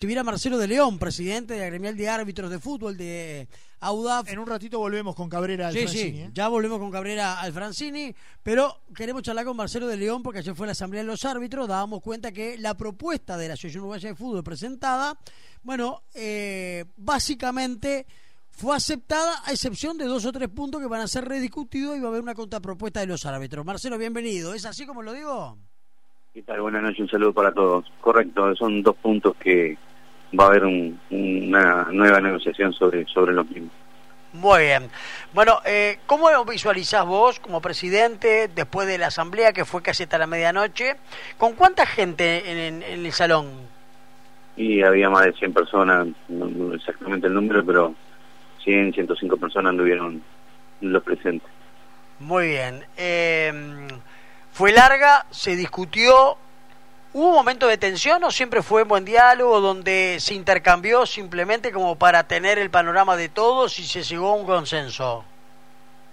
Estuviera Marcelo de León, presidente de la gremial de árbitros de fútbol de Audaf. En un ratito volvemos con Cabrera al Sí, Francini, sí, ¿eh? ya volvemos con Cabrera al Francini, pero queremos charlar con Marcelo de León porque ayer fue la asamblea de los árbitros, dábamos cuenta que la propuesta de la Asociación Uruguaya de Fútbol presentada, bueno, eh, básicamente fue aceptada a excepción de dos o tres puntos que van a ser rediscutidos y va a haber una contrapropuesta de los árbitros. Marcelo, bienvenido. ¿Es así como lo digo? ¿Qué tal? Buenas noches, un saludo para todos. Correcto, son dos puntos que va a haber un- una nueva negociación sobre, sobre los mismos. Muy bien. Bueno, eh, ¿cómo visualizás vos como presidente después de la asamblea que fue casi hasta la medianoche? ¿Con cuánta gente en, en- en el salón? Y había más de 100 personas, no, no exactamente el número, pero 100, 105 personas anduvieron los presentes. Muy bien. Eh, ¿Fue larga? ¿Se discutió? ¿Hubo un momento de tensión o siempre fue un buen diálogo donde se intercambió simplemente como para tener el panorama de todos y se llegó a un consenso?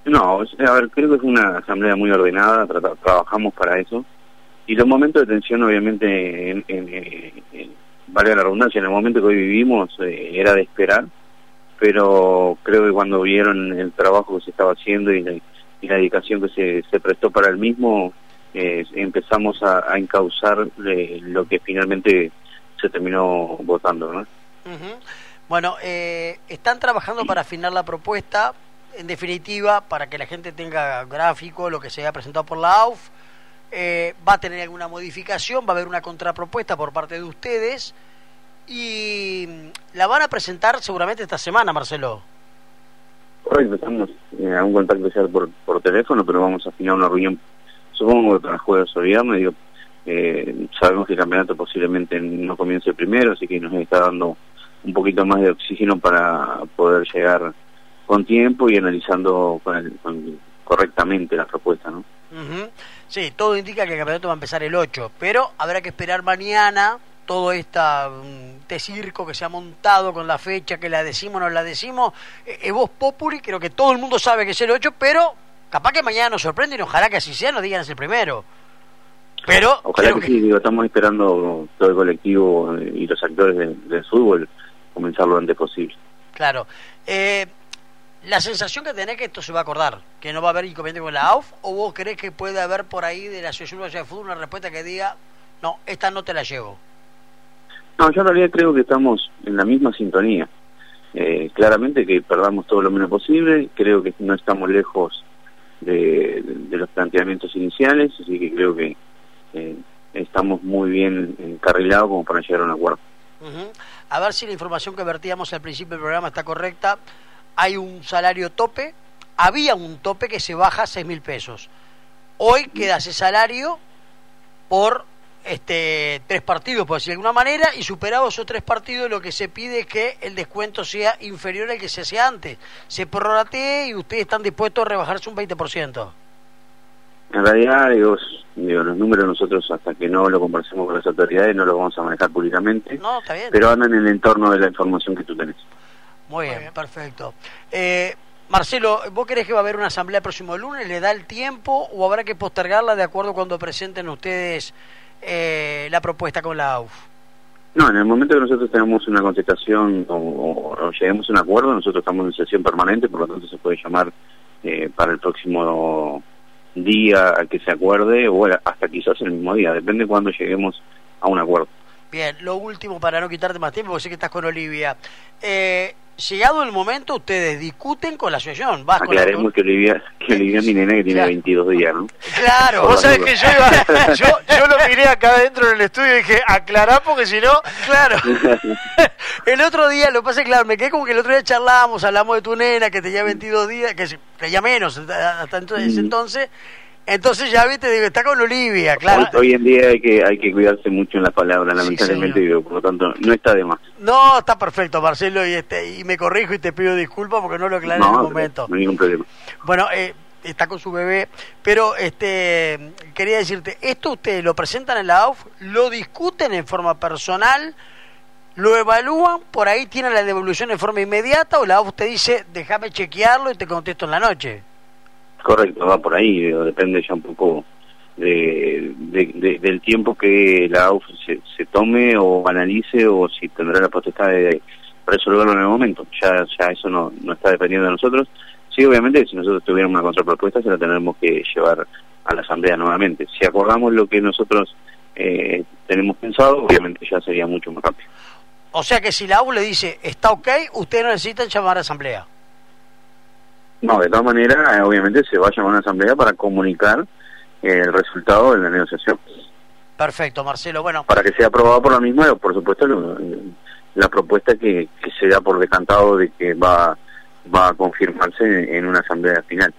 No, a ver, creo que fue una asamblea muy ordenada, trabajamos para eso. Y los momentos de tensión, obviamente, en, en, en- valga la redundancia, en el momento que hoy vivimos, eh, era de esperar, pero creo que cuando vieron el trabajo que se estaba haciendo y la, y la dedicación que se, se prestó para el mismo, eh, empezamos a, a encauzar eh, lo que finalmente se terminó votando, ¿no? Ujú. Bueno, eh, están trabajando para afinar la propuesta, en definitiva, para que la gente tenga gráfico, lo que se haya presentado por la AUF. Eh, va a tener alguna modificación, va a haber una contrapropuesta por parte de ustedes y mm, la van a presentar seguramente esta semana, Marcelo. Correcto, estamos eh, a un contacto ya por, por teléfono, pero vamos a afinar una reunión, supongo que para jueves o viernes, eh, sabemos que el campeonato posiblemente no comience primero, así que nos está dando un poquito más de oxígeno para poder llegar con tiempo y analizando con el- con- correctamente la propuesta, ¿no? Ujú. Sí, todo indica que el campeonato va a empezar el 8, pero habrá que esperar mañana todo esta, mm, este circo que se ha montado con la fecha, que la decimos no la decimos. Eh, eh, vos Populi, creo que todo el mundo sabe que es el 8, pero capaz que mañana nos sorprenden y ojalá que así sea, nos digan es el primero. Pero Ojalá que, sí, digo, estamos esperando todo el colectivo y los actores de- del fútbol comenzar lo antes posible. Claro. Eh, la sensación que tenés que esto se va a acordar, que no va a haber inconveniente con la AUF, o vos crees que puede haber por ahí de la Asociación de Fútbol una respuesta que diga, no, esta no te la llevo. No, yo en realidad creo que estamos en la misma sintonía. Eh, claramente que perdamos todo lo menos posible, creo que no estamos lejos de, de los planteamientos iniciales, así que creo que eh, estamos muy bien encarrilados como para llegar a un acuerdo. Ujú. A ver si la información que vertíamos al principio del programa está correcta. Hay un salario tope, había un tope que se baja a 6 mil pesos. Hoy queda ese salario por este tres partidos, por decir de alguna manera, y superados esos tres partidos lo que se pide es que el descuento sea inferior al que se hacía antes. Se prorratee y ustedes están dispuestos a rebajarse un 20%. En realidad, digo, los números nosotros hasta que no lo conversemos con las autoridades no los vamos a manejar públicamente, No, está bien. pero andan en el entorno de la información que tú tenés. Muy bien, perfecto. Eh, Marcelo, ¿vos crees que va a haber una asamblea el próximo lunes? ¿Le da el tiempo o habrá que postergarla de acuerdo cuando presenten ustedes eh, la propuesta con la AUF? No, en el momento que nosotros tenemos una contestación o, o- lleguemos a un acuerdo, nosotros estamos en sesión permanente, por lo tanto se puede llamar eh, para el próximo día al que se acuerde o hasta quizás el mismo día, depende cuando lleguemos a un acuerdo. Bien, lo último para no quitarte más tiempo, porque sé que estás con Olivia. Eh, llegado el momento, ustedes discuten con la asociación. Vas con la- Aclaremos que Olivia, que Olivia es mi nena que tiene Claro. 22 días, ¿no? Claro, Vos sabés que yo, iba, yo, yo lo miré acá adentro en el estudio y dije, aclará porque si no... Claro. el otro día, lo es claro, me quedé como que el otro día charlábamos, hablamos de tu nena que tenía 22 días, que, ya menos, hasta entonces, ese Mm. entonces. Entonces ya viste, digo, está con Olivia, claro. Hoy, hoy en día hay que hay que cuidarse mucho en las palabras, lamentablemente, digo, por lo tanto, no está de más. No, está perfecto, Marcelo, y este y me corrijo y te pido disculpas porque no lo aclaré en el momento. no hay ningún problema. Bueno, eh, está con su bebé, pero este quería decirte, esto ustedes lo presentan en la AUF, lo discuten en forma personal, lo evalúan, por ahí tienen la devolución en forma inmediata o la AUF te dice, déjame chequearlo y te contesto en la noche. Correcto, va por ahí, depende ya un poco de, del tiempo que la AUF se, tome o analice o si tendrá la potestad de resolverlo en el momento. Ya, eso no, no está dependiendo de nosotros. Sí, obviamente, si nosotros tuviéramos una contrapropuesta, se la tendremos que llevar a la Asamblea nuevamente. Si acordamos lo que nosotros eh, tenemos pensado, obviamente ya sería mucho más rápido. O sea que si la AUF le dice, está ok, usted no necesita llamar a Asamblea. No, de todas maneras, eh, obviamente se va a llamar a una Asamblea para comunicar el resultado de la negociación. Perfecto, Marcelo. Bueno. Para que sea aprobado por la misma, por supuesto, la propuesta que, se da por decantado de que va, va a confirmarse en una asamblea final.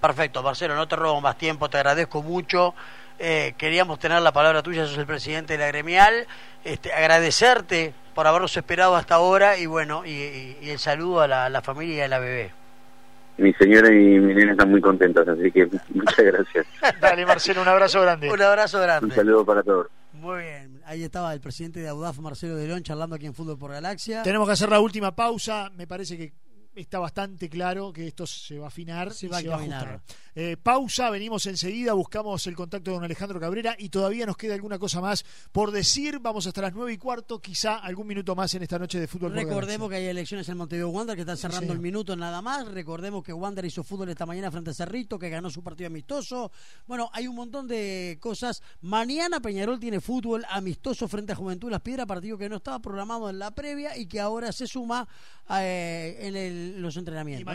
Perfecto, Marcelo, no te robo más tiempo, te agradezco mucho. Eh, queríamos tener la palabra tuya, sos el presidente de la gremial. Este, agradecerte por habernos esperado hasta ahora y bueno, y, el saludo a la, a la familia y a la bebé mi señora y mi nena están muy contentas, así que muchas gracias. Dale, Marcelo, un abrazo grande. Un abrazo grande. Un saludo para todos. Muy bien, ahí estaba el presidente de Audaf, Marcelo de León, charlando aquí en Fútbol por Galaxia. Tenemos que hacer la última pausa, me parece que está bastante claro que esto se va a afinar se va, a, ajustar. Eh, pausa, venimos enseguida, buscamos el contacto de don Alejandro Cabrera y todavía nos queda alguna cosa más por decir. Vamos hasta las nueve y cuarto, quizá algún minuto más en esta noche de fútbol. Recordemos que hay elecciones en Montevideo Wander que están cerrando el minuto nada más. Recordemos que Wander hizo fútbol esta mañana frente a Cerrito, que ganó su partido amistoso. Bueno, hay un montón de cosas. Mañana Peñarol tiene fútbol amistoso frente a Juventud Las Piedras, partido que no estaba programado en la previa y que ahora se suma eh, en el los entrenamientos.